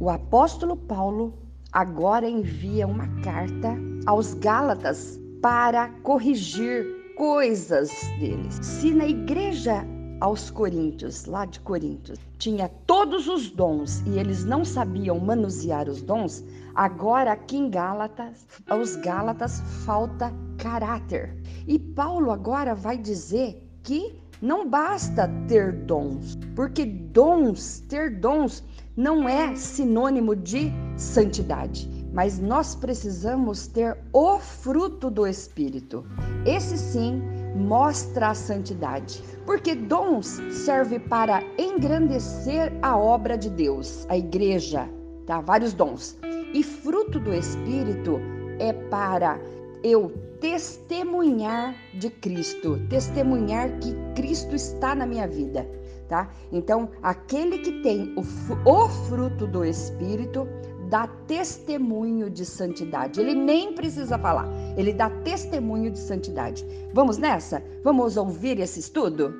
O apóstolo Paulo agora envia uma carta aos Gálatas para corrigir coisas deles. Se na igreja aos Coríntios, lá de Coríntios, tinha todos os dons e eles não sabiam manusear os dons, agora aqui em Gálatas, aos Gálatas falta caráter. E Paulo agora vai dizer que não basta ter dons, porque dons, ter dons não é sinônimo de santidade, mas nós precisamos ter o fruto do Espírito. Esse sim mostra a santidade, porque dons serve para engrandecer a obra de Deus, a igreja, tá? Vários dons. E fruto do Espírito é para eu testemunhar de Cristo, testemunhar que Cristo está na minha vida tá? Então, aquele que tem o, o fruto do Espírito dá testemunho de santidade. Ele nem precisa falar, ele dá testemunho de santidade. Vamos nessa? Vamos ouvir esse estudo?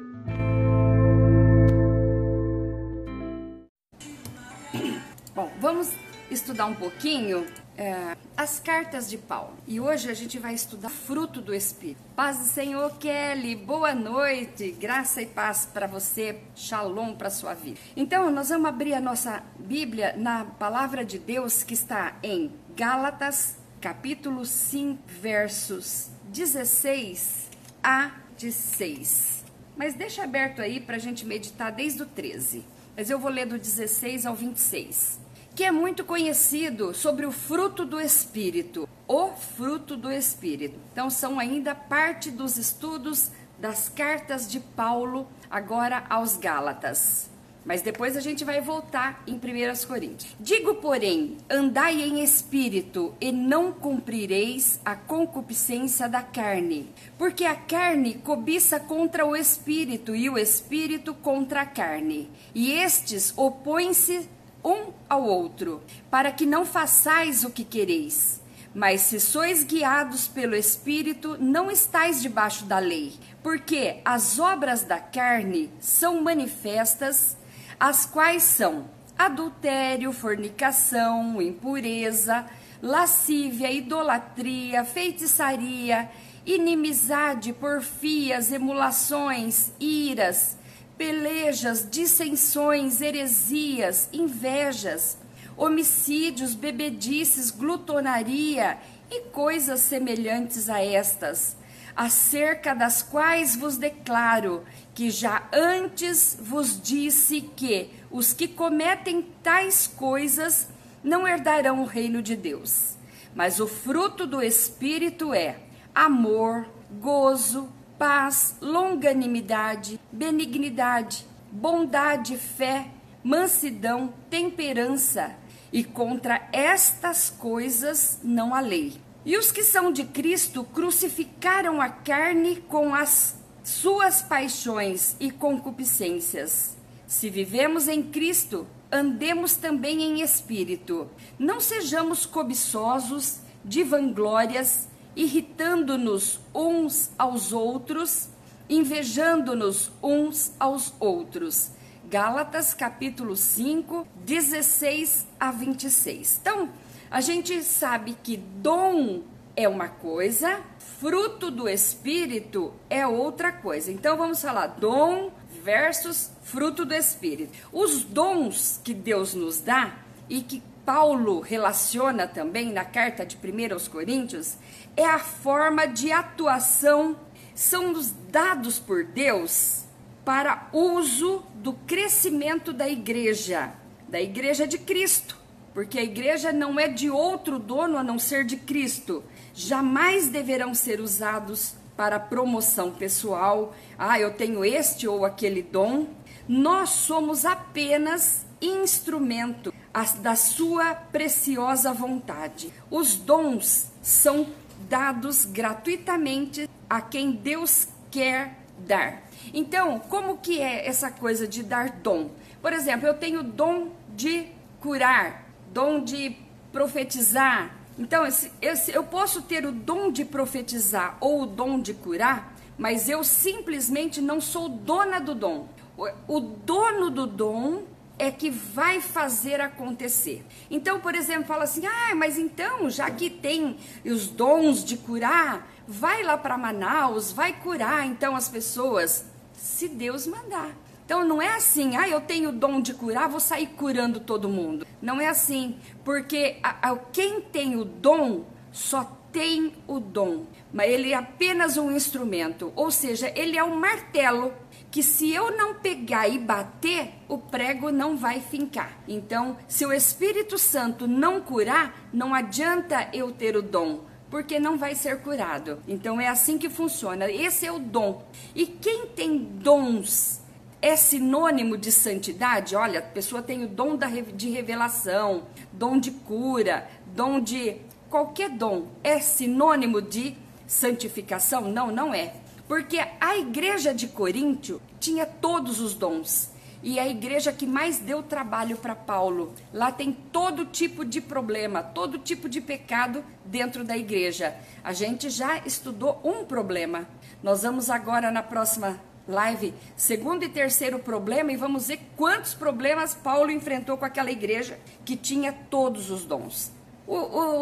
Bom, vamos estudar um pouquinho é, as cartas de Paulo. E hoje a gente vai estudar fruto do Espírito. Paz do Senhor, Kelly, boa noite, graça e paz para você, shalom para sua vida. Então, nós vamos abrir a nossa Bíblia na palavra de Deus que está em Gálatas, capítulo 5, versos 16 a 16. Mas deixa aberto aí para a gente meditar desde o 13. Mas eu vou ler do 16 ao 26 que é muito conhecido sobre o fruto do Espírito, o fruto do Espírito. Então, são ainda parte dos estudos das cartas de Paulo, agora aos Gálatas. Mas depois a gente vai voltar em 1 Coríntios. Digo, porém, andai em espírito e não cumprireis a concupiscência da carne, porque a carne cobiça contra o espírito e o espírito contra a carne, e estes opõem-se um ao outro, para que não façais o que quereis. Mas se sois guiados pelo Espírito, não estais debaixo da lei, porque as obras da carne são manifestas, as quais são adultério, fornicação, impureza, lascívia, idolatria, feitiçaria, inimizade, porfias, emulações, iras, pelejas, dissensões, heresias, invejas, homicídios, bebedices, glutonaria e coisas semelhantes a estas, acerca das quais vos declaro que já antes vos disse que os que cometem tais coisas não herdarão o reino de Deus. Mas o fruto do Espírito é amor, gozo, paz, longanimidade, benignidade, bondade, fé, mansidão, temperança, e contra estas coisas não há lei. E os que são de Cristo crucificaram a carne com as suas paixões e concupiscências. Se vivemos em Cristo, andemos também em espírito. Não sejamos cobiçosos de vanglórias, irritando-nos uns aos outros, invejando-nos uns aos outros. Gálatas capítulo 5, 16 a 26. Então, a gente sabe que dom é uma coisa, fruto do espírito é outra coisa. Então vamos falar dom versus fruto do espírito. Os dons que Deus nos dá e que Paulo relaciona também na carta de 1 aos Coríntios é a forma de atuação, são os dados por Deus para uso do crescimento da igreja, da igreja de Cristo, porque a igreja não é de outro dono a não ser de Cristo. Jamais deverão ser usados para promoção pessoal. Ah, eu tenho este ou aquele dom. Nós somos apenas instrumento da sua preciosa vontade. Os dons são dados gratuitamente a quem Deus quer dar. Então, como que é essa coisa de dar dom? Por exemplo, eu tenho dom de curar, dom de profetizar. Então, esse, esse, eu posso ter o dom de profetizar ou o dom de curar, mas eu simplesmente não sou dona do dom. O, o dono do dom é que vai fazer acontecer. Então, por exemplo, fala assim: ah, mas então, já que tem os dons de curar, vai lá para Manaus, vai curar então as pessoas, se Deus mandar. Então não é assim, ah, eu tenho o dom de curar, vou sair curando todo mundo. Não é assim, porque a, a, quem tem o dom só tem o dom, mas ele é apenas um instrumento, ou seja, ele é um martelo que se eu não pegar e bater, o prego não vai fincar. Então, se o Espírito Santo não curar, não adianta eu ter o dom, porque não vai ser curado. Então é assim que funciona. Esse é o dom. E quem tem dons é sinônimo de santidade? Olha, a pessoa tem o dom de revelação, dom de cura, dom de qualquer dom. É sinônimo de santificação? Não, não é. Porque a igreja de Coríntio tinha todos os dons. E é a igreja que mais deu trabalho para Paulo. Lá tem todo tipo de problema, todo tipo de pecado dentro da igreja. A gente já estudou um problema. Nós vamos agora na próxima live, segundo e terceiro problema, e vamos ver quantos problemas Paulo enfrentou com aquela igreja que tinha todos os dons. O,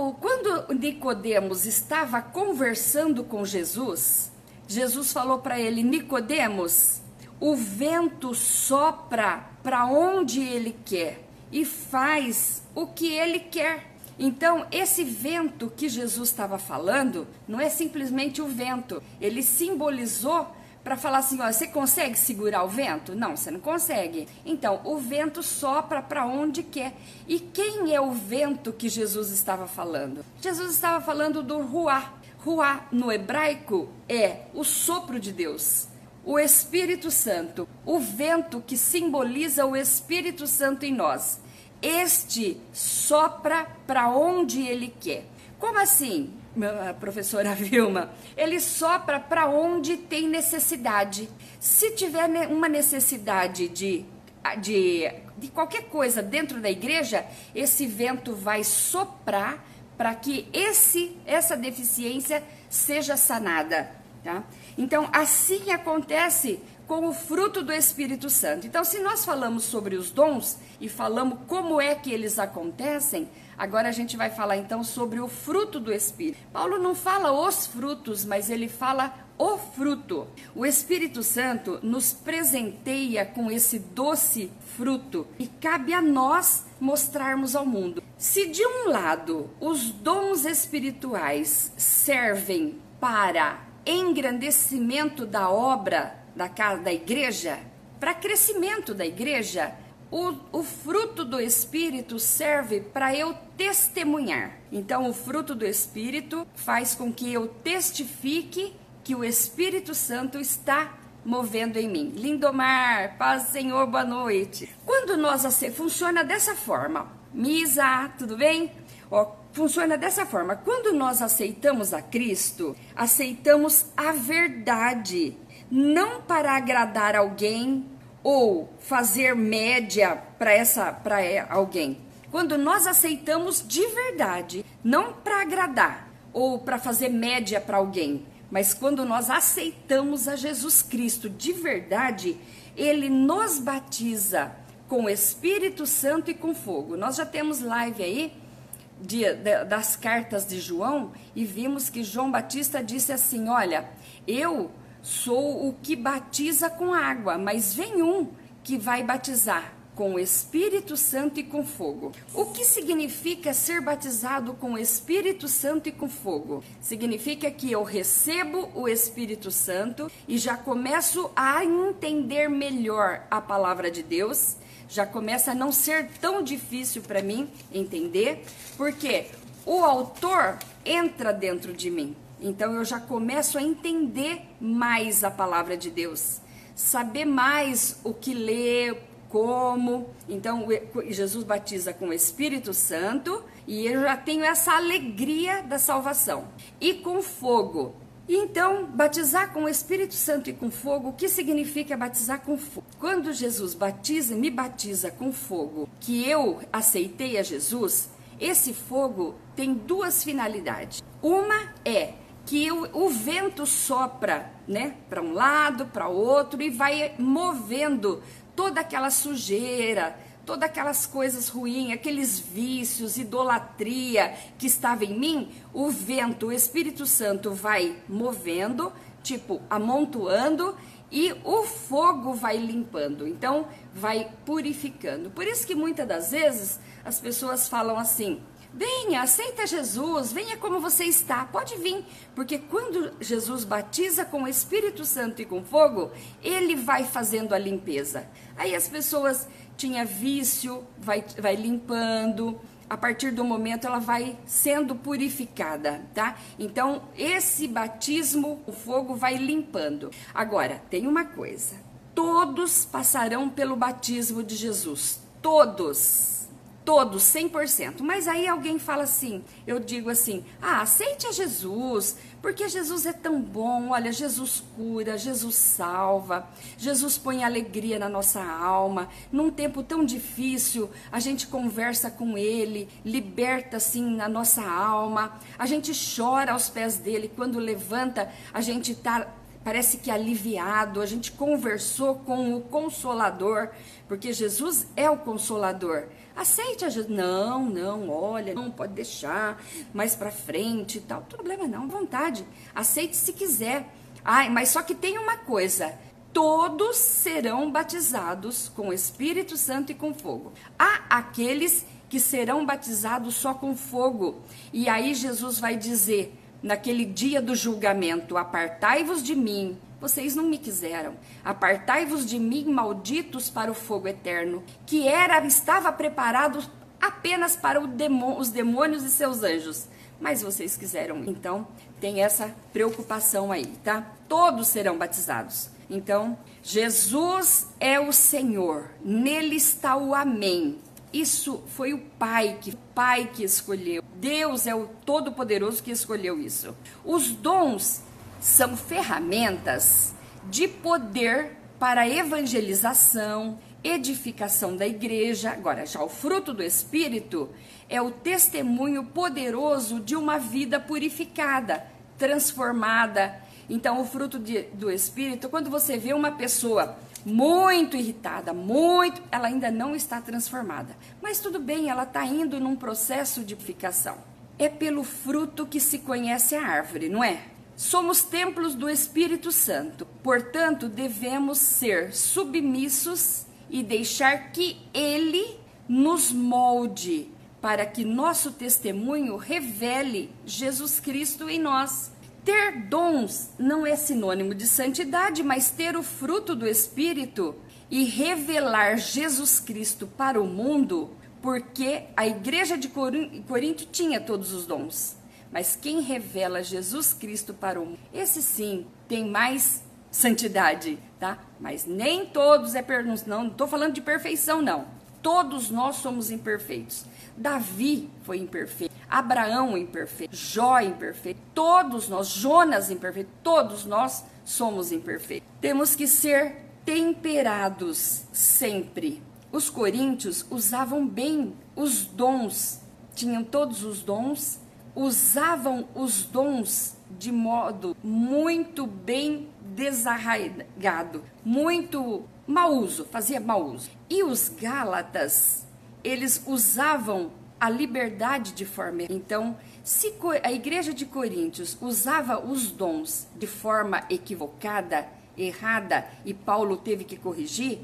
o, quando Nicodemos estava conversando com Jesus, Jesus falou para ele: Nicodemos, o vento sopra para onde ele quer e faz o que ele quer. Então, esse vento que Jesus estava falando não é simplesmente o vento. Ele simbolizou para falar assim: ó, você consegue segurar o vento? Não, você não consegue. Então, o vento sopra para onde quer. E quem é o vento que Jesus estava falando? Jesus estava falando do Ruá. Ruá no hebraico é o sopro de Deus, o Espírito Santo, o vento que simboliza o Espírito Santo em nós. Este sopra para onde ele quer. Como assim, professora Vilma? Ele sopra para onde tem necessidade. Se tiver uma necessidade de, de, de qualquer coisa dentro da igreja, esse vento vai soprar para que esse essa deficiência seja sanada, tá? Então, assim acontece com o fruto do Espírito Santo. Então, se nós falamos sobre os dons e falamos como é que eles acontecem, agora a gente vai falar então sobre o fruto do Espírito. Paulo não fala os frutos, mas ele fala o fruto. O Espírito Santo nos presenteia com esse doce fruto e cabe a nós mostrarmos ao mundo. Se de um lado os dons espirituais servem para engrandecimento da obra da casa da igreja, para crescimento da igreja, o, o, fruto do Espírito serve para eu testemunhar. Então, o fruto do Espírito faz com que eu testifique que o Espírito Santo está movendo em mim. Lindomar, paz Senhor, boa noite. Quando nós funciona dessa forma, Misa, tudo bem? Ó, funciona dessa forma. Quando nós aceitamos a Cristo, aceitamos a verdade, não para agradar alguém ou fazer média para essa para alguém. Quando nós aceitamos de verdade, não para agradar ou para fazer média para alguém, mas quando nós aceitamos a Jesus Cristo de verdade, ele nos batiza com o Espírito Santo e com fogo. Nós já temos live aí de, de, das cartas de João e vimos que João Batista disse assim: Olha, eu sou o que batiza com água, mas vem um que vai batizar com o Espírito Santo e com fogo. O que significa ser batizado com o Espírito Santo e com fogo? Significa que eu recebo o Espírito Santo e já começo a entender melhor a palavra de Deus, já começa a não ser tão difícil para mim entender, porque o autor entra dentro de mim. Então eu já começo a entender mais a palavra de Deus, saber mais o que ler, como. Então, Jesus batiza com o Espírito Santo e eu já tenho essa alegria da salvação. E com fogo. Então, batizar com o Espírito Santo e com fogo, o que significa batizar com fogo? Quando Jesus batiza, me batiza com fogo, que eu aceitei a Jesus, esse fogo tem duas finalidades. Uma é que o, o vento sopra, né, para um lado, para outro e vai movendo toda aquela sujeira, todas aquelas coisas ruins, aqueles vícios, idolatria que estava em mim, o vento, o Espírito Santo vai movendo, tipo, amontoando e o fogo vai limpando. Então, vai purificando. Por isso que muitas das vezes as pessoas falam assim: Venha, aceita Jesus, venha como você está, pode vir, porque quando Jesus batiza com o Espírito Santo e com fogo, ele vai fazendo a limpeza. Aí as pessoas tinha vício, vai, vai limpando, a partir do momento ela vai sendo purificada, tá? Então, esse batismo, o fogo vai limpando. Agora, tem uma coisa: todos passarão pelo batismo de Jesus. Todos todos, 100%. Mas aí alguém fala assim, eu digo assim: "Ah, aceite a Jesus, porque Jesus é tão bom. Olha, Jesus cura, Jesus salva, Jesus põe alegria na nossa alma. Num tempo tão difícil, a gente conversa com ele, liberta assim na nossa alma. A gente chora aos pés dele quando levanta, a gente tá parece que aliviado, a gente conversou com o consolador, porque Jesus é o consolador. Aceite a Jesus. Não, não, olha, não pode deixar mais para frente e tal. Problema não, vontade. Aceite se quiser. Ai, mas só que tem uma coisa. Todos serão batizados com o Espírito Santo e com fogo. Há aqueles que serão batizados só com fogo. E aí Jesus vai dizer: naquele dia do julgamento: Apartai-vos de mim, vocês não me quiseram. Apartai-vos de mim, malditos, para o fogo eterno, que era estava preparado apenas para os demônios e seus anjos. Mas vocês quiseram. Então, tem essa preocupação aí, tá? Todos serão batizados. Então, Jesus é o Senhor. Nele está o amém. Isso foi o Pai que, o Pai que escolheu. Deus é o Todo-Poderoso que escolheu isso. Os dons são ferramentas de poder para evangelização, edificação da igreja. Agora, já o fruto do Espírito é o testemunho poderoso de uma vida purificada, transformada. Então, o fruto de, do Espírito, quando você vê uma pessoa muito irritada, muito, ela ainda não está transformada. Mas tudo bem, ela está indo num processo de purificação. É pelo fruto que se conhece a árvore, não é? Somos templos do Espírito Santo, portanto, devemos ser submissos e deixar que Ele nos molde para que nosso testemunho revele Jesus Cristo em nós. Ter dons não é sinônimo de santidade, mas ter o fruto do Espírito e revelar Jesus Cristo para o mundo, porque a igreja de Corinto tinha todos os dons. Mas quem revela Jesus Cristo para o mundo, esse sim tem mais santidade, tá? Mas nem todos é per... não estou falando de perfeição não. Todos nós somos imperfeitos. Davi foi imperfeito, Abraão imperfeito, Jó imperfeito, todos nós, Jonas imperfeito, todos nós somos imperfeitos. Temos que ser temperados sempre. Os coríntios usavam bem os dons, tinham todos os dons usavam os dons de modo muito bem desarraigado, muito mau uso, fazia mau uso. E os Gálatas, eles usavam a liberdade de forma. Então, se a igreja de Coríntios usava os dons de forma equivocada, errada, e Paulo teve que corrigir,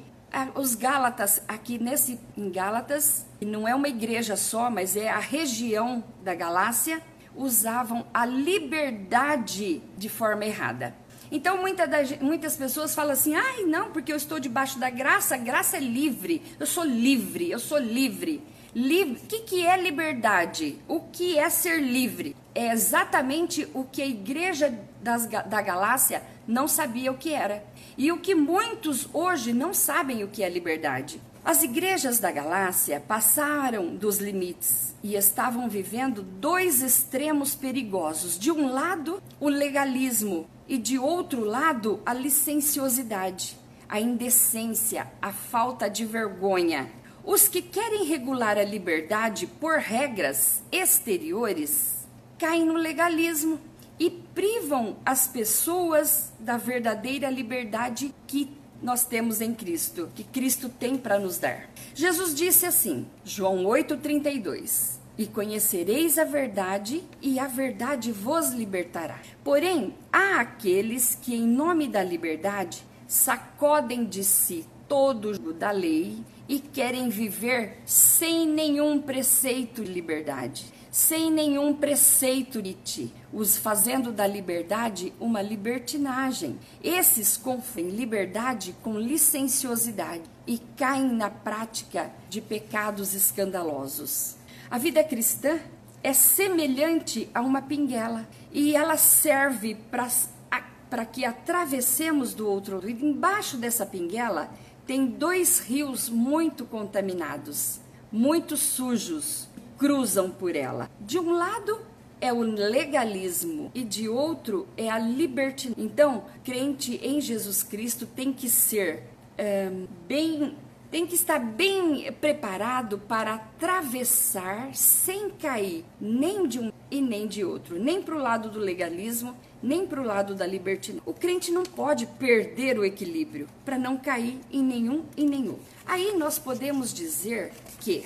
os Gálatas, aqui nesse em Gálatas, não é uma igreja só, mas é a região da Galácia, usavam a liberdade de forma errada. Então muita da, muitas pessoas falam assim: ai, não, porque eu estou debaixo da graça, a graça é livre, eu sou livre, eu sou livre. Livre, o que, que é liberdade? O que é ser livre? É exatamente o que a igreja das, da Galácia não sabia o que era. E o que muitos hoje não sabem o que é liberdade. As igrejas da Galácia passaram dos limites e estavam vivendo dois extremos perigosos. De um lado, o legalismo e de outro lado, a licenciosidade, a indecência, a falta de vergonha. Os que querem regular a liberdade por regras exteriores caem no legalismo e privam as pessoas da verdadeira liberdade que nós temos em Cristo, que Cristo tem para nos dar. Jesus disse assim, João 8:32: E conhecereis a verdade, e a verdade vos libertará. Porém, há aqueles que, em nome da liberdade, sacodem de si todo o da lei e querem viver sem nenhum preceito de liberdade, sem nenhum preceito de ti, os fazendo da liberdade uma libertinagem. Esses confundem liberdade com licenciosidade e caem na prática de pecados escandalosos. A vida cristã é semelhante a uma pinguela e ela serve para que atravessemos do outro lado. Embaixo dessa pinguela tem dois rios muito contaminados, muito sujos, cruzam por ela. De um lado é o legalismo e de outro é a libertinagem. Então, crente em Jesus Cristo tem que ser é, bem, tem que estar bem preparado para atravessar sem cair nem de um e nem de outro, nem para o lado do legalismo nem para o lado da libertinagem. O crente não pode perder o equilíbrio para não cair em nenhum e nenhum. Aí nós podemos dizer que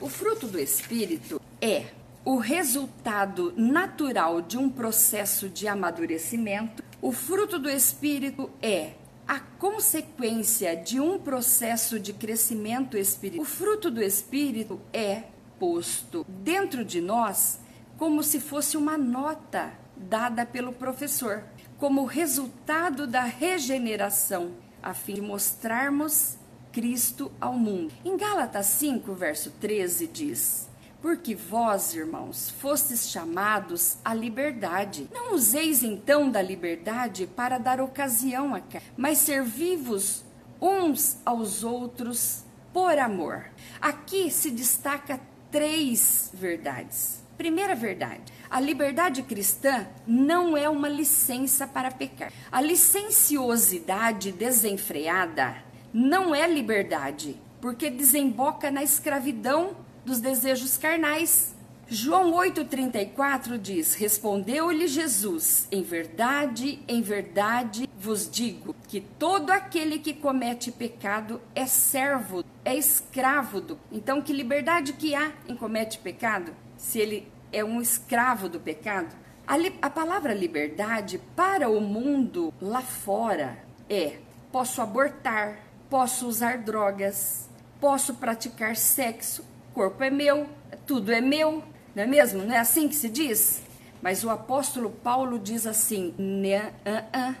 o fruto do Espírito é o resultado natural de um processo de amadurecimento. O fruto do Espírito é a consequência de um processo de crescimento espiritual. O fruto do Espírito é posto dentro de nós como se fosse uma nota dada pelo professor, como resultado da regeneração, a fim de mostrarmos Cristo ao mundo. Em Gálatas 5, verso 13 diz: Porque vós, irmãos, fostes chamados à liberdade. Não useis então da liberdade para dar ocasião a cá, mas servi-vos uns aos outros por amor. Aqui se destaca três verdades. Primeira verdade: a liberdade cristã não é uma licença para pecar. A licenciosidade desenfreada não é liberdade, porque desemboca na escravidão dos desejos carnais. João 8,34 diz: Respondeu-lhe Jesus: Em verdade, em verdade vos digo que todo aquele que comete pecado é servo, é escravo do. Então, que liberdade que há em comete pecado? Se ele é um escravo do pecado? A, a palavra liberdade para o mundo lá fora é: posso abortar, posso usar drogas, posso praticar sexo, corpo é meu, tudo é meu, não é mesmo? Não é assim que se diz? Mas o apóstolo Paulo diz assim: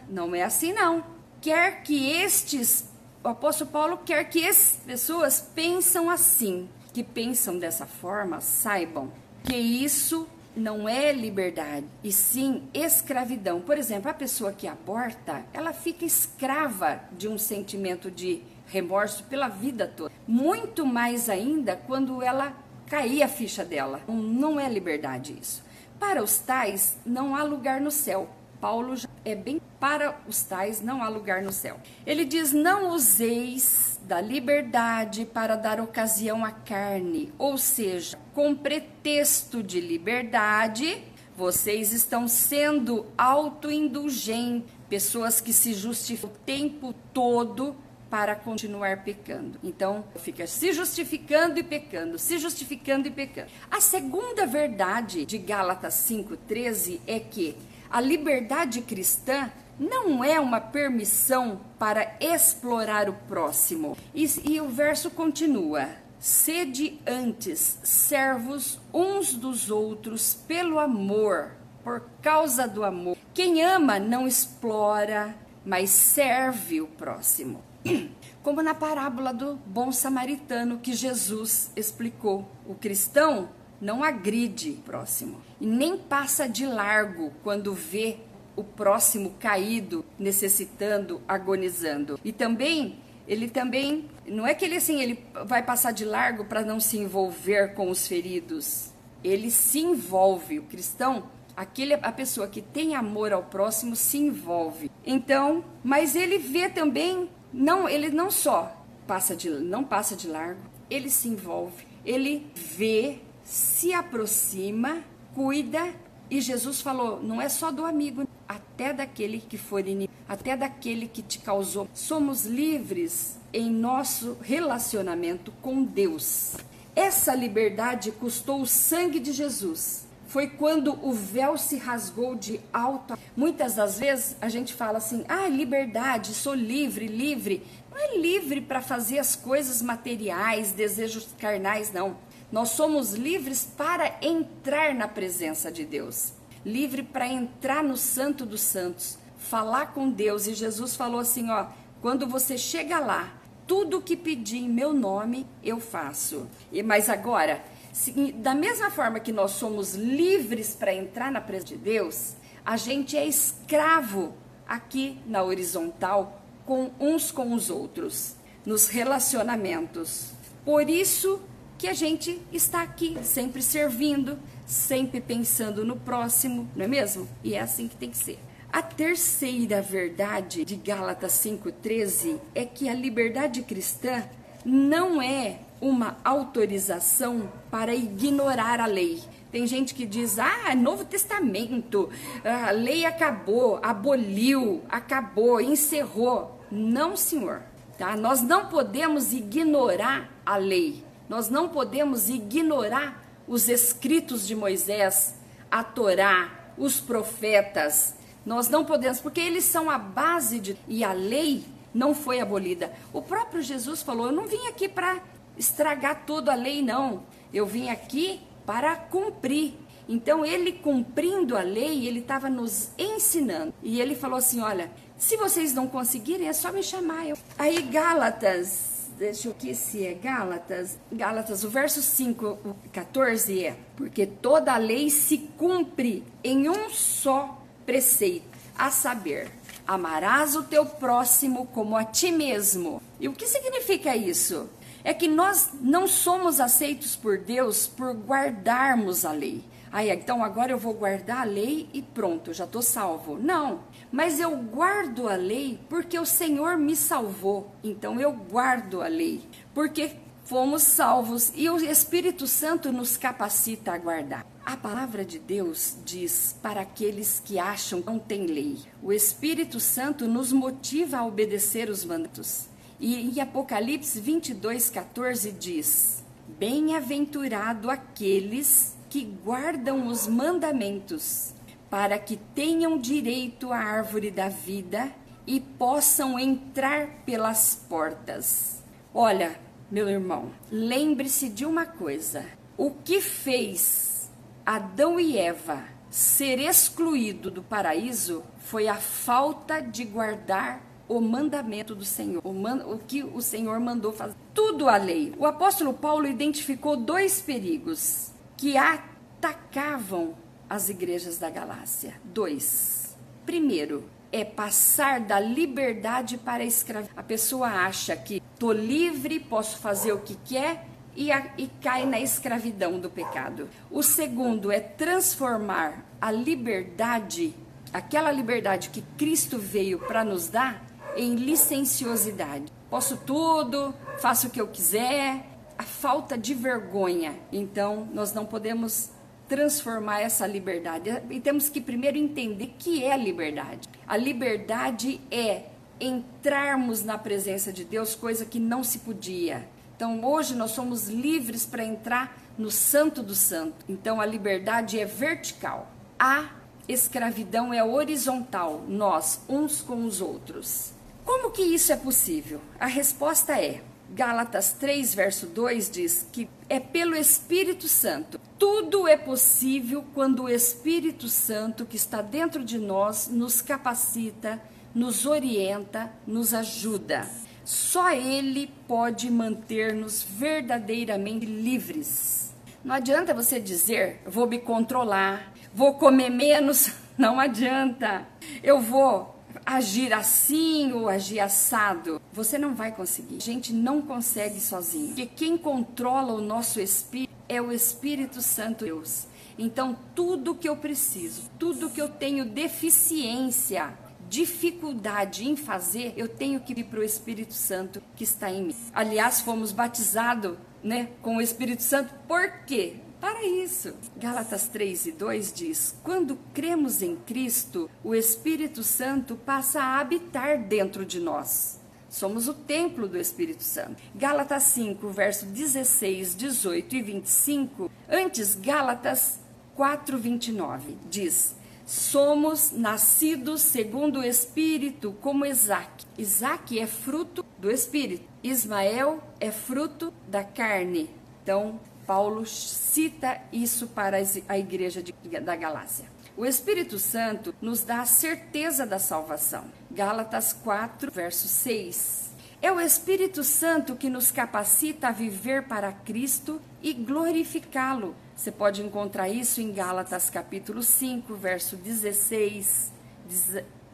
não é assim não. Quer que estes, o apóstolo Paulo quer que as pessoas pensam assim, que pensam dessa forma, saibam que isso não é liberdade, e sim escravidão. Por exemplo, a pessoa que aborta, ela fica escrava de um sentimento de remorso pela vida toda. Muito mais ainda quando ela cair a ficha dela. Não é liberdade isso. Para os tais, não há lugar no céu. Paulo é bem para os tais, não há lugar no céu. Ele diz: Não useis da liberdade para dar ocasião à carne, ou seja, com pretexto de liberdade, vocês estão sendo autoindulgentes, pessoas que se justificam o tempo todo para continuar pecando. Então, fica se justificando e pecando, se justificando e pecando. A segunda verdade de Gálatas 5:13 é que a liberdade cristã não é uma permissão para explorar o próximo. E, e, o verso continua: sede antes servos uns dos outros pelo amor, por causa do amor. Quem ama não explora, mas serve o próximo. Como na parábola do bom samaritano que Jesus explicou. O cristão não agride o próximo e nem passa de largo quando vê o próximo caído, necessitando, agonizando. E também ele também não é que ele assim ele vai passar de largo para não se envolver com os feridos. Ele se envolve, o cristão, aquele a pessoa que tem amor ao próximo se envolve. Então, mas ele vê também não, ele não só passa de não passa de largo, ele se envolve, ele vê, se aproxima, cuida e Jesus falou, não é só do amigo, até daquele que for inimigo, até daquele que te causou. Somos livres em nosso relacionamento com Deus. Essa liberdade custou o sangue de Jesus. Foi quando o véu se rasgou de alto. Muitas das vezes a gente fala assim: ah, liberdade, sou livre, livre. Não é livre para fazer as coisas materiais, desejos carnais, não. Nós somos livres para entrar na presença de Deus livre para entrar no Santo dos Santos, falar com Deus. E Jesus falou assim: ó, quando você chega lá, tudo que pedir em meu nome eu faço. E mas agora, se, da mesma forma que nós somos livres para entrar na presença de Deus, a gente é escravo aqui na horizontal com uns com os outros, nos relacionamentos. Por isso que a gente está aqui sempre servindo, sempre pensando no próximo, não é mesmo? E é assim que tem que ser. A terceira verdade de Gálatas 5,13 é que a liberdade cristã não é uma autorização para ignorar a lei. Tem gente que diz, ah, Novo Testamento, a lei acabou, aboliu, acabou, encerrou. Não, senhor. Tá? Nós não podemos ignorar a lei. Nós não podemos ignorar os escritos de Moisés, a Torá, os profetas. Nós não podemos, porque eles são a base de. E a lei não foi abolida. O próprio Jesus falou: Eu não vim aqui para estragar toda a lei, não. Eu vim aqui para cumprir. Então, ele cumprindo a lei, ele estava nos ensinando. E ele falou assim: Olha, se vocês não conseguirem, é só me chamar. Eu... Aí, Gálatas deixa eu aqui se é Gálatas. Gálatas, o verso 5, o 14 é: Porque toda a lei se cumpre em um só preceito, a saber, amarás o teu próximo como a ti mesmo. E o que significa isso? É que nós não somos aceitos por Deus por guardarmos a lei. Aí, então agora eu vou guardar a lei e pronto, já estou salvo. Não, mas eu guardo a lei porque o Senhor me salvou. Então eu guardo a lei, porque fomos salvos e o Espírito Santo nos capacita a guardar. A palavra de Deus diz para aqueles que acham que não tem lei. O Espírito Santo nos motiva a obedecer os mandatos. E em Apocalipse 22, 14 diz: Bem-aventurado aqueles que guardam os mandamentos, para que tenham direito à árvore da vida e possam entrar pelas portas. Olha, meu irmão, lembre-se de uma coisa: o que fez Adão e Eva ser excluído do paraíso foi a falta de guardar o mandamento do Senhor, o, man, o, que o Senhor mandou fazer. Tudo a lei. O apóstolo Paulo identificou dois perigos que atacavam as igrejas da Galácia. Dois. Primeiro, é passar da liberdade para a escravidão. A pessoa acha que tô livre, posso fazer o que quer e, a, e cai na escravidão do pecado. O segundo é transformar a liberdade, aquela liberdade que Cristo veio para nos dar, em licenciosidade. Posso tudo, faço o que eu quiser, a falta de vergonha. Então, nós não podemos transformar essa liberdade. E temos que primeiro entender que é a liberdade. A liberdade é entrarmos na presença de Deus, coisa que não se podia. Então, hoje nós somos livres para entrar no Santo do Santo. Então, a liberdade é vertical. A escravidão é horizontal, nós uns com os outros. Como que isso é possível? A resposta é Gálatas 3, verso 2 diz que é pelo Espírito Santo. Tudo é possível quando o Espírito Santo que está dentro de nós nos capacita, nos orienta, nos ajuda. Só Ele pode manter-nos verdadeiramente livres. Não adianta você dizer, vou me controlar, vou comer menos. Não adianta. Eu vou agir assim ou agir assado, você não vai conseguir. A gente não consegue sozinho. Porque quem controla o nosso espírito é o Espírito Santo Deus. Então, tudo que eu preciso, tudo que eu tenho deficiência, dificuldade em fazer, eu tenho que ir para o Espírito Santo que está em mim. Aliás, fomos batizados né, com o Espírito Santo, por quê? Para isso. Gálatas 3 e 2 diz: Quando cremos em Cristo, o Espírito Santo passa a habitar dentro de nós. Somos o templo do Espírito Santo. Gálatas 5, verso 16, 18 e 25. Antes, Gálatas 4, 29 diz: Somos nascidos segundo o Espírito, como Isaac. Isaac é fruto do Espírito. Ismael é fruto da carne. Então, Paulo cita isso para a igreja de, da Galácia. O Espírito Santo nos dá a certeza da salvação. Gálatas 4, verso 6. É o Espírito Santo que nos capacita a viver para Cristo e glorificá-lo. Você pode encontrar isso em Gálatas capítulo 5, verso 16,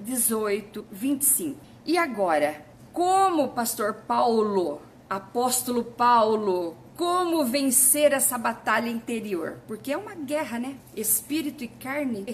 18, 25. E agora, como o pastor Paulo, apóstolo Paulo, como vencer essa batalha interior? Porque é uma guerra, né? Espírito e carne,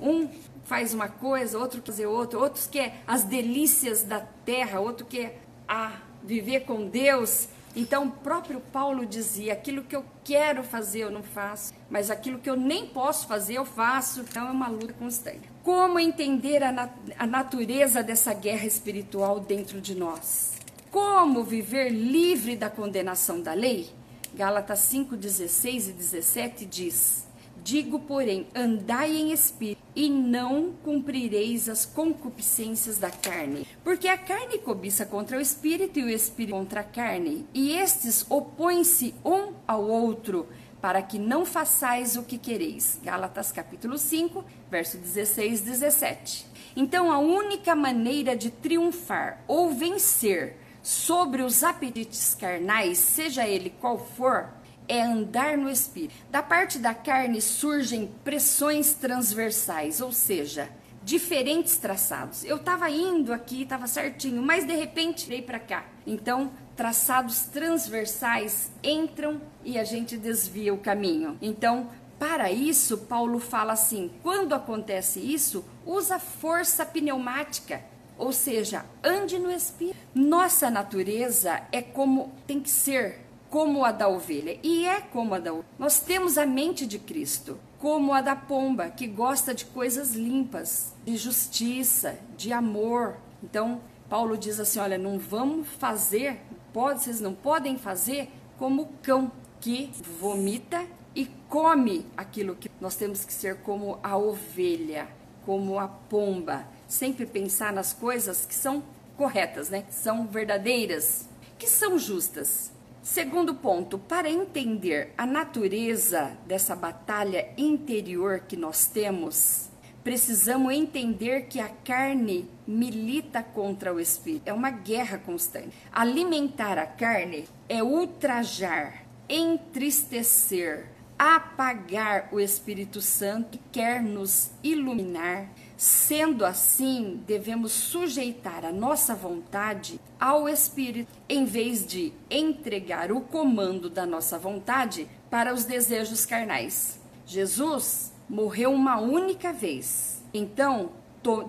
um, faz uma coisa, outro quer fazer outra, outros quer as delícias da terra, outro quer a viver com Deus. Então, o próprio Paulo dizia: aquilo que eu quero fazer eu não faço, mas aquilo que eu nem posso fazer eu faço. Então, é uma luta constante. Como entender a, nat a natureza dessa guerra espiritual dentro de nós? Como viver livre da condenação da lei? Gálatas 5, 16 e 17 diz: Digo, porém, andai em espírito e não cumprireis as concupiscências da carne. Porque a carne cobiça contra o espírito e o espírito contra a carne, e estes opõem-se um ao outro, para que não façais o que quereis. Gálatas capítulo 5, verso 16 e 17. Então, a única maneira de triunfar ou vencer sobre os apetites carnais, seja ele qual for, é andar no espírito. Da parte da carne surgem pressões transversais, ou seja, diferentes traçados. Eu estava indo aqui, estava certinho, mas de repente veio para cá. Então, traçados transversais entram e a gente desvia o caminho. Então, para isso, Paulo fala assim: quando acontece isso, usa força pneumática. Ou seja, ande no espírito. Nossa natureza é como tem que ser como a da ovelha, e é como a da ovelha. Nós temos a mente de Cristo, como a da pomba, que gosta de coisas limpas, de justiça, de amor. Então, Paulo diz assim: olha, não vamos fazer, pode, vocês não podem fazer como o cão que vomita e come aquilo que nós temos que ser como a ovelha, como a pomba. Sempre pensar nas coisas que são corretas, né? Que são verdadeiras, que são justas. Segundo ponto, para entender a natureza dessa batalha interior que nós temos, precisamos entender que a carne milita contra o espírito. É uma guerra constante. Alimentar a carne é ultrajar, entristecer, apagar o Espírito Santo que quer nos iluminar Sendo assim, devemos sujeitar a nossa vontade ao Espírito, em vez de entregar o comando da nossa vontade para os desejos carnais. Jesus morreu uma única vez. Então,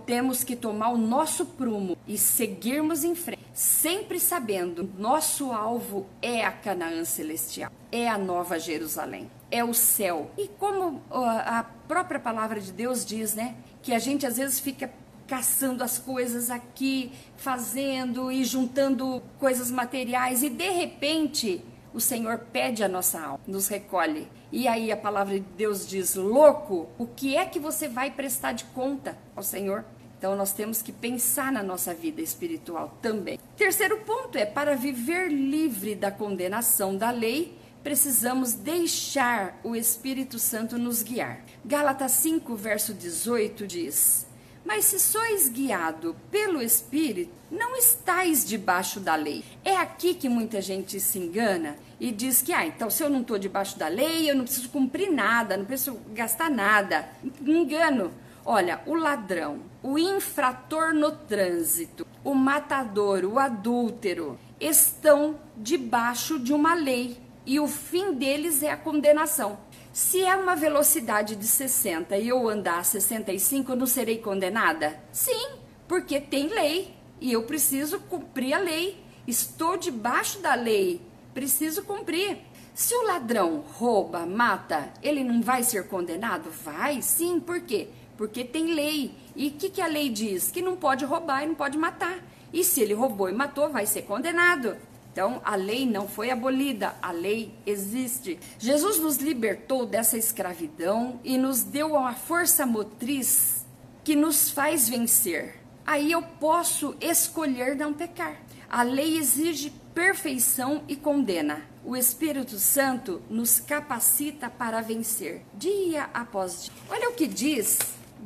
temos que tomar o nosso prumo e seguirmos em frente, sempre sabendo nosso alvo é a Canaã celestial, é a nova Jerusalém, é o céu. E como a própria palavra de Deus diz, né, que a gente às vezes fica caçando as coisas aqui, fazendo e juntando coisas materiais e de repente o Senhor pede a nossa alma, nos recolhe. E aí a palavra de Deus diz: louco, o que é que você vai prestar de conta ao Senhor? Então nós temos que pensar na nossa vida espiritual também. Terceiro ponto é para viver livre da condenação da lei, precisamos deixar o Espírito Santo nos guiar. Gálatas 5, verso 18 diz: Mas se sois guiado pelo Espírito, não estáis debaixo da lei. É aqui que muita gente se engana e diz que, ah, então se eu não estou debaixo da lei, eu não preciso cumprir nada, não preciso gastar nada. Engano. Olha, o ladrão, o infrator no trânsito, o matador, o adúltero, estão debaixo de uma lei e o fim deles é a condenação. Se é uma velocidade de 60 e eu andar a 65, eu não serei condenada? Sim, porque tem lei e eu preciso cumprir a lei. Estou debaixo da lei, preciso cumprir. Se o ladrão rouba, mata, ele não vai ser condenado? Vai, sim. Por quê? Porque tem lei. E o que, que a lei diz? Que não pode roubar e não pode matar. E se ele roubou e matou, vai ser condenado. Então, a lei não foi abolida, a lei existe. Jesus nos libertou dessa escravidão e nos deu uma força motriz que nos faz vencer. Aí eu posso escolher não pecar. A lei exige perfeição e condena. O Espírito Santo nos capacita para vencer, dia após dia. Olha o que diz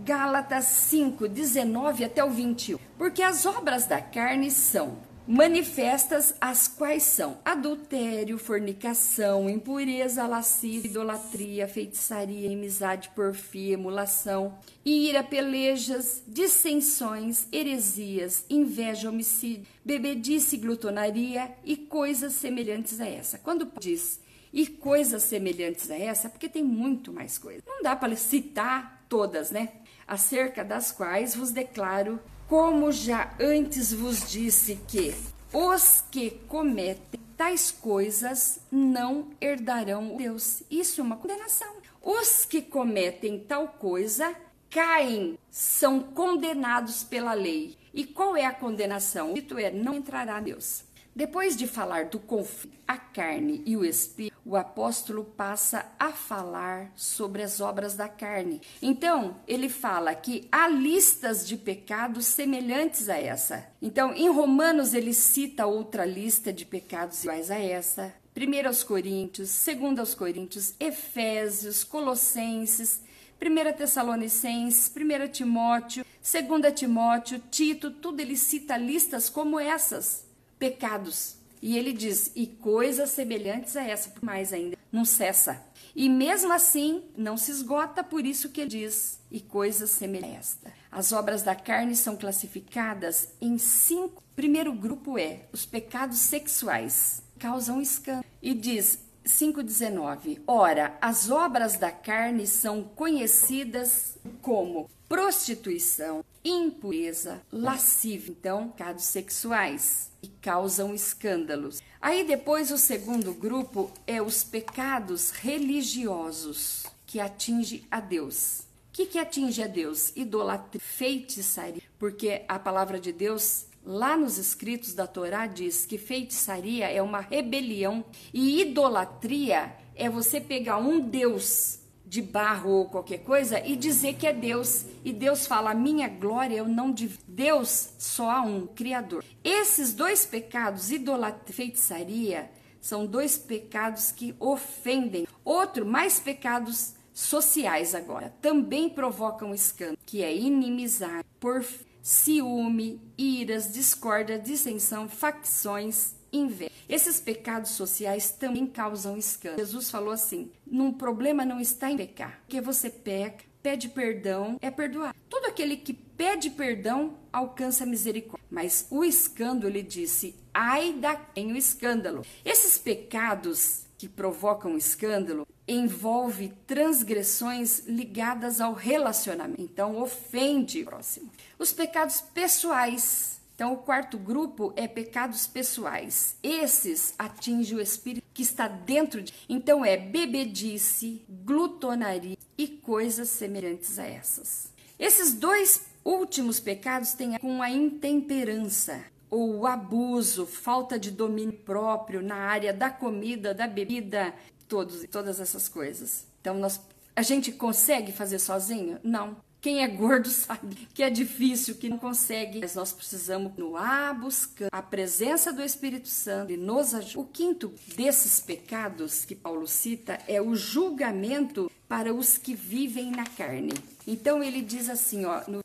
Gálatas 5, 19 até o 21. Porque as obras da carne são manifestas, as quais são adultério, fornicação, impureza, lascívia, idolatria, feitiçaria, inimizade, porfia, emulação, ira, pelejas, dissensões, heresias, inveja, homicídio, bebedice, glutonaria e coisas semelhantes a essa. Quando diz e coisas semelhantes a essa, é porque tem muito mais coisas. Não dá para citar todas, né? Acerca das quais vos declaro como já antes vos disse que os que cometem tais coisas não herdarão Deus. Isso é uma condenação. Os que cometem tal coisa caem, são condenados pela lei. E qual é a condenação? Dito é, não entrará Deus. Depois de falar do conflito, a carne e o espírito, o apóstolo passa a falar sobre as obras da carne. Então, ele fala que há listas de pecados semelhantes a essa. Então, em Romanos, ele cita outra lista de pecados iguais a essa. 1 aos Coríntios, 2 aos Coríntios, Efésios, Colossenses, 1 Tessalonicenses, 1 Timóteo, 2 Timóteo, Tito, tudo ele cita listas como essas pecados. E ele diz: e coisas semelhantes a essa, por mais ainda, não cessa. E mesmo assim, não se esgota, por isso que ele diz: e coisas semelhantes a esta. As obras da carne são classificadas em cinco. Primeiro grupo é os pecados sexuais, causam escândalo. E diz 5,19: Ora, as obras da carne são conhecidas como prostituição, impureza, lascívia, então, pecados sexuais e causam escândalos. Aí depois o segundo grupo é os pecados religiosos que atinge a Deus. O que, que atinge a Deus? Idolatria, feitiçaria, porque a palavra de Deus Lá nos escritos da Torá diz que feitiçaria é uma rebelião e idolatria é você pegar um Deus de barro ou qualquer coisa e dizer que é Deus. E Deus fala: minha glória eu não de Deus só há um Criador. Esses dois pecados, idolatria feitiçaria, são dois pecados que ofendem. Outro, mais pecados sociais agora, também provocam escândalo, que é inimizade, porfia ciúme, iras, discórdia, dissensão, facções, inveja. Esses pecados sociais também causam escândalo. Jesus falou assim: "Num problema não está em pecar, porque você peca, pede perdão, é perdoar. Todo aquele que pede perdão alcança misericórdia. Mas o escândalo, ele disse, ai da quem o escândalo. Esses pecados que provocam escândalo envolve transgressões ligadas ao relacionamento. Então, ofende o próximo. Os pecados pessoais. Então, o quarto grupo é pecados pessoais. Esses atingem o espírito que está dentro de. Então, é bebedice, glutonaria e coisas semelhantes a essas. Esses dois últimos pecados têm com a intemperança ou o abuso, falta de domínio próprio na área da comida, da bebida, todos, todas essas coisas. Então, nós, a gente consegue fazer sozinho? Não. Quem é gordo sabe que é difícil, que não consegue, mas nós precisamos continuar buscando a presença do Espírito Santo e nos ajuda. O quinto desses pecados que Paulo cita é o julgamento para os que vivem na carne. Então ele diz assim, ó, no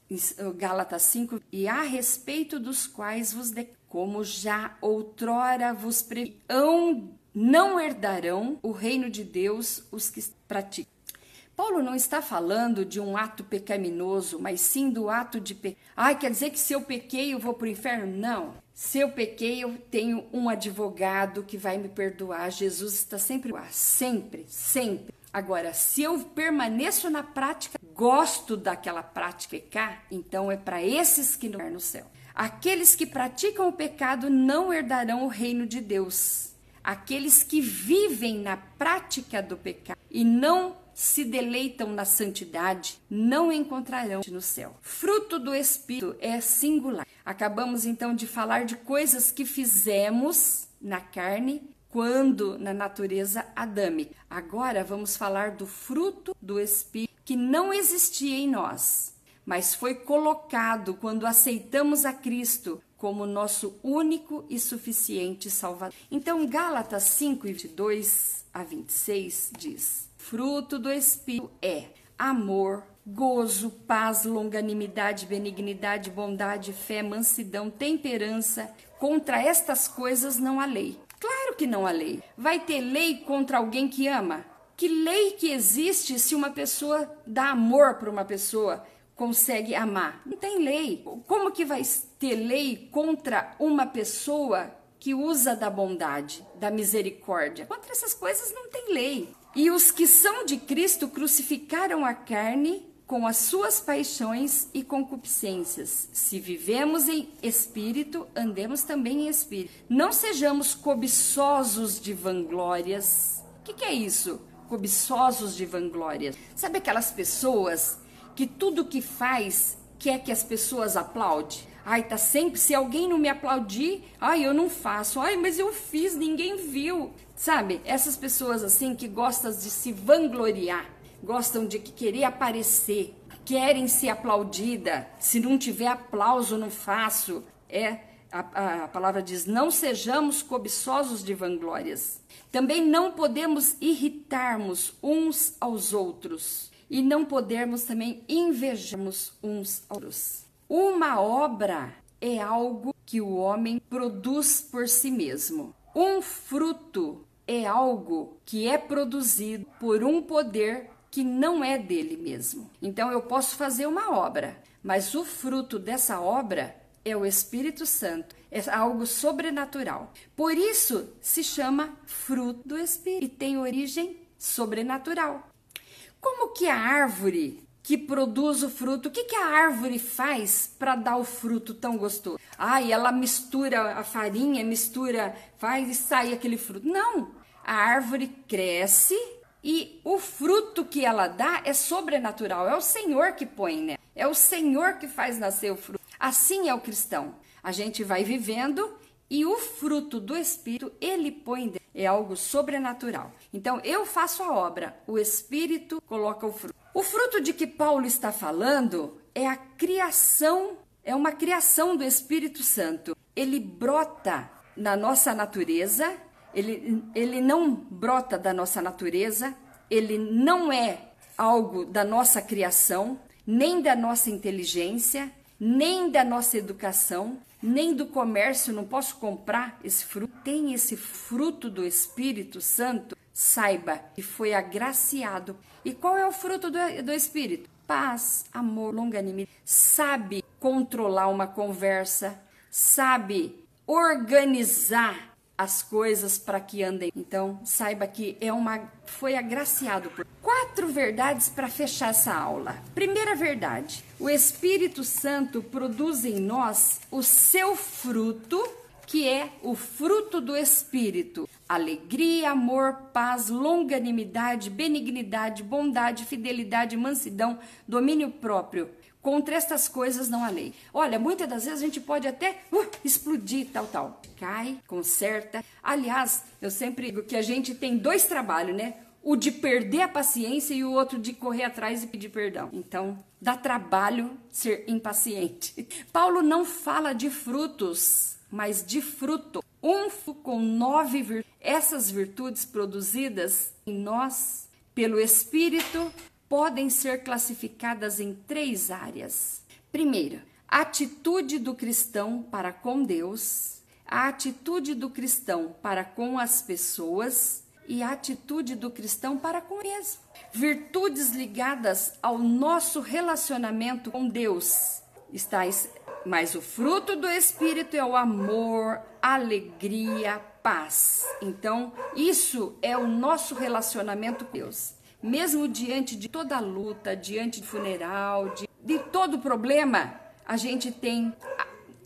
Gálatas 5, e a respeito dos quais vos de, como já outrora vos previ, não herdarão o reino de Deus os que praticam. Paulo não está falando de um ato pecaminoso, mas sim do ato de pe... Ah, quer dizer que se eu pequei eu vou para o inferno? Não. Se eu pequei, eu tenho um advogado que vai me perdoar. Jesus está sempre lá, sempre, sempre. Agora, se eu permaneço na prática, gosto daquela prática pecar, então é para esses que não no céu. Aqueles que praticam o pecado não herdarão o reino de Deus. aqueles que vivem na prática do pecado e não se deleitam na santidade, não encontrarão no céu. Fruto do Espírito é singular. Acabamos então de falar de coisas que fizemos na carne quando na natureza adâmica. Agora vamos falar do fruto do Espírito que não existia em nós, mas foi colocado quando aceitamos a Cristo como nosso único e suficiente Salvador. Então, Gálatas 5, 22 a 26 diz: Fruto do Espírito é amor, gozo, paz, longanimidade, benignidade, bondade, fé, mansidão, temperança. Contra estas coisas não há lei. Claro que não há lei. Vai ter lei contra alguém que ama? Que lei que existe se uma pessoa dá amor para uma pessoa? consegue amar. Não tem lei. Como que vai ter lei contra uma pessoa que usa da bondade, da misericórdia? Contra essas coisas não tem lei. E os que são de Cristo crucificaram a carne com as suas paixões e concupiscências. Se vivemos em espírito, andemos também em espírito. Não sejamos cobiçosos de vanglórias. O que, que é isso? Cobiçosos de vanglórias. Sabe aquelas pessoas que tudo que faz quer que as pessoas aplaudem. Ai, tá sempre, se alguém não me aplaudir, ai, eu não faço. Ai, mas eu fiz, ninguém viu. Sabe? Essas pessoas assim que gostam de se vangloriar, gostam de querer aparecer, querem ser aplaudida. Se não tiver aplauso, não faço. É, a, a palavra diz: não sejamos cobiçosos de vanglórias. Também não podemos irritarmos uns aos outros e não podermos também invejarmos uns aos outros. Uma obra é algo que o homem produz por si mesmo. Um fruto é algo que é produzido por um poder que não é dele mesmo. Então eu posso fazer uma obra, mas o fruto dessa obra é o Espírito Santo, é algo sobrenatural. Por isso se chama fruto do Espírito e tem origem sobrenatural. Como que a árvore que produz o fruto, o que, que a árvore faz para dar o fruto tão gostoso? E ela mistura a farinha, mistura, faz e sai aquele fruto. Não, a árvore cresce e o fruto que ela dá é sobrenatural, é o Senhor que põe, né? É o Senhor que faz nascer o fruto. Assim é o cristão. A gente vai vivendo e o fruto do Espírito ele põe. É algo sobrenatural. Então eu faço a obra, o Espírito coloca o fruto. O fruto de que Paulo está falando é a criação, é uma criação do Espírito Santo. Ele brota na nossa natureza, ele, ele não brota da nossa natureza, ele não é algo da nossa criação, nem da nossa inteligência, nem da nossa educação, nem do comércio, não posso comprar esse fruto. Tem esse fruto do Espírito Santo, saiba que foi agraciado. E qual é o fruto do, do Espírito? Paz, amor, longanimidade. Sabe controlar uma conversa, sabe organizar as coisas para que andem. Então, saiba que é uma foi agraciado por quatro verdades para fechar essa aula. Primeira verdade: o Espírito Santo produz em nós o seu fruto, que é o fruto do Espírito: alegria, amor, paz, longanimidade, benignidade, bondade, fidelidade, mansidão, domínio próprio. Contra estas coisas não há lei. Olha, muitas das vezes a gente pode até uh, explodir, tal, tal. Cai, conserta. Aliás, eu sempre digo que a gente tem dois trabalhos, né? O de perder a paciência e o outro de correr atrás e pedir perdão. Então, dá trabalho ser impaciente. Paulo não fala de frutos, mas de fruto. Um com nove virtudes. Essas virtudes produzidas em nós pelo Espírito podem ser classificadas em três áreas. Primeira, a atitude do cristão para com Deus, a atitude do cristão para com as pessoas e a atitude do cristão para com ele. Virtudes ligadas ao nosso relacionamento com Deus. Estais, mas o fruto do espírito é o amor, alegria, paz. Então, isso é o nosso relacionamento com Deus mesmo diante de toda a luta, diante do funeral, de, de todo problema, a gente tem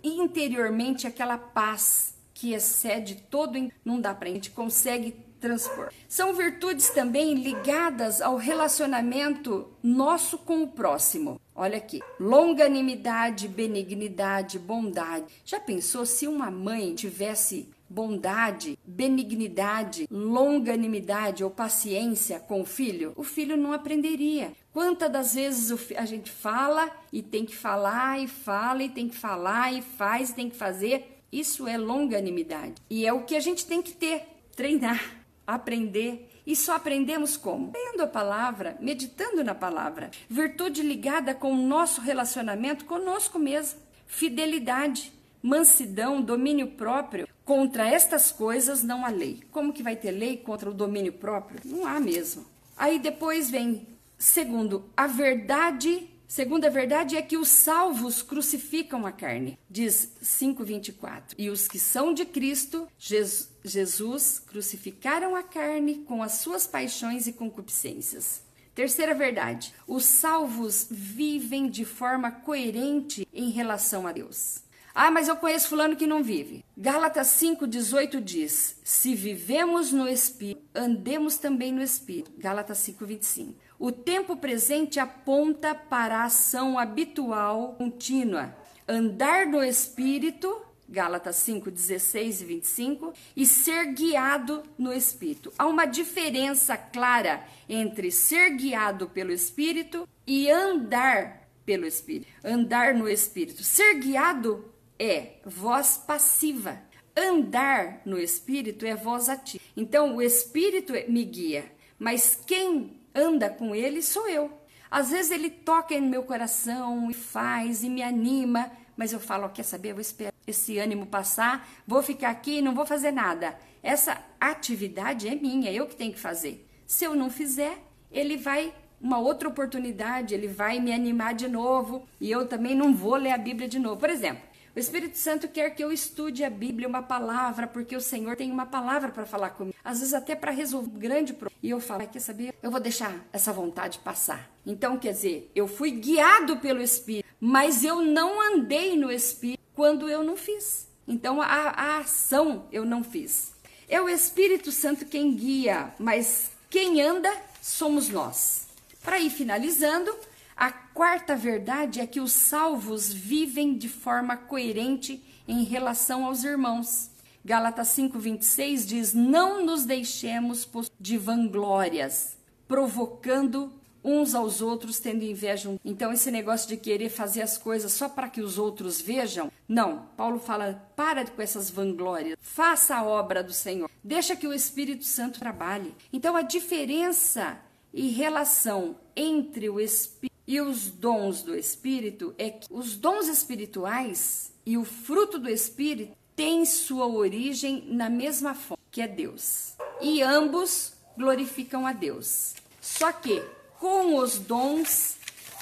interiormente aquela paz que excede todo, não dá pra gente consegue transpor. São virtudes também ligadas ao relacionamento nosso com o próximo. Olha aqui, longanimidade, benignidade, bondade. Já pensou se uma mãe tivesse bondade, benignidade, longanimidade ou paciência com o filho? O filho não aprenderia. Quantas das vezes a gente fala e tem que falar e fala e tem que falar e faz e tem que fazer? Isso é longanimidade. E é o que a gente tem que ter, treinar aprender. E só aprendemos como? Lendo a palavra, meditando na palavra. Virtude ligada com o nosso relacionamento conosco mesmo. Fidelidade, mansidão, domínio próprio. Contra estas coisas não há lei. Como que vai ter lei contra o domínio próprio? Não há mesmo. Aí depois vem, segundo, a verdade Segunda verdade é que os salvos crucificam a carne, diz 5:24. E os que são de Cristo, Jesus, crucificaram a carne com as suas paixões e concupiscências. Terceira verdade: os salvos vivem de forma coerente em relação a Deus. Ah, mas eu conheço fulano que não vive. Gálatas 5:18 diz: Se vivemos no espírito, andemos também no espírito. Gálatas 5:25. O tempo presente aponta para a ação habitual contínua. Andar no Espírito, Gálatas 5, 16 e 25, e ser guiado no Espírito. Há uma diferença clara entre ser guiado pelo Espírito e andar pelo Espírito. Andar no Espírito. Ser guiado é voz passiva. Andar no Espírito é voz ativa. Então, o Espírito me guia, mas quem anda com ele sou eu. Às vezes ele toca no meu coração e faz e me anima, mas eu falo, quer saber, eu vou esperar esse ânimo passar, vou ficar aqui e não vou fazer nada. Essa atividade é minha, eu que tenho que fazer. Se eu não fizer, ele vai uma outra oportunidade, ele vai me animar de novo e eu também não vou ler a Bíblia de novo. Por exemplo, o Espírito Santo quer que eu estude a Bíblia, uma palavra, porque o Senhor tem uma palavra para falar comigo. Às vezes até para resolver um grande problema. E eu falo, quer saber? Eu vou deixar essa vontade passar. Então, quer dizer, eu fui guiado pelo Espírito, mas eu não andei no Espírito quando eu não fiz. Então, a, a ação eu não fiz. É o Espírito Santo quem guia, mas quem anda somos nós. Para ir finalizando, a quarta verdade é que os salvos vivem de forma coerente em relação aos irmãos. Gálatas 5:26 diz: "Não nos deixemos de vanglórias, provocando uns aos outros, tendo inveja". Então esse negócio de querer fazer as coisas só para que os outros vejam, não. Paulo fala: "Para com essas vanglórias. Faça a obra do Senhor. Deixa que o Espírito Santo trabalhe". Então a diferença e relação entre o Espírito e os dons do Espírito é que os dons espirituais e o fruto do Espírito têm sua origem na mesma fonte, que é Deus. E ambos glorificam a Deus. Só que com os dons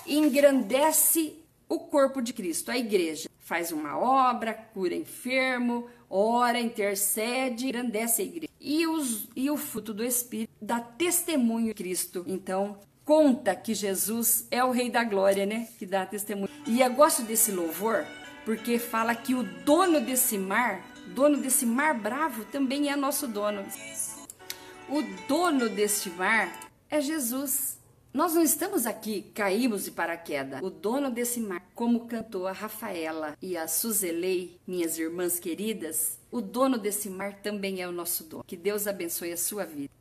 engrandece o corpo de Cristo, a igreja. Faz uma obra, cura enfermo, ora, intercede, engrandece a igreja. E, os, e o fruto do Espírito dá testemunho de Cristo. Então, conta que Jesus é o Rei da Glória, né? Que dá testemunho. E eu gosto desse louvor porque fala que o dono desse mar, dono desse mar bravo, também é nosso dono. O dono deste mar é Jesus. Nós não estamos aqui, caímos de paraquedas. O dono desse mar, como cantou a Rafaela e a Suzelei, minhas irmãs queridas, o dono desse mar também é o nosso dono. Que Deus abençoe a sua vida.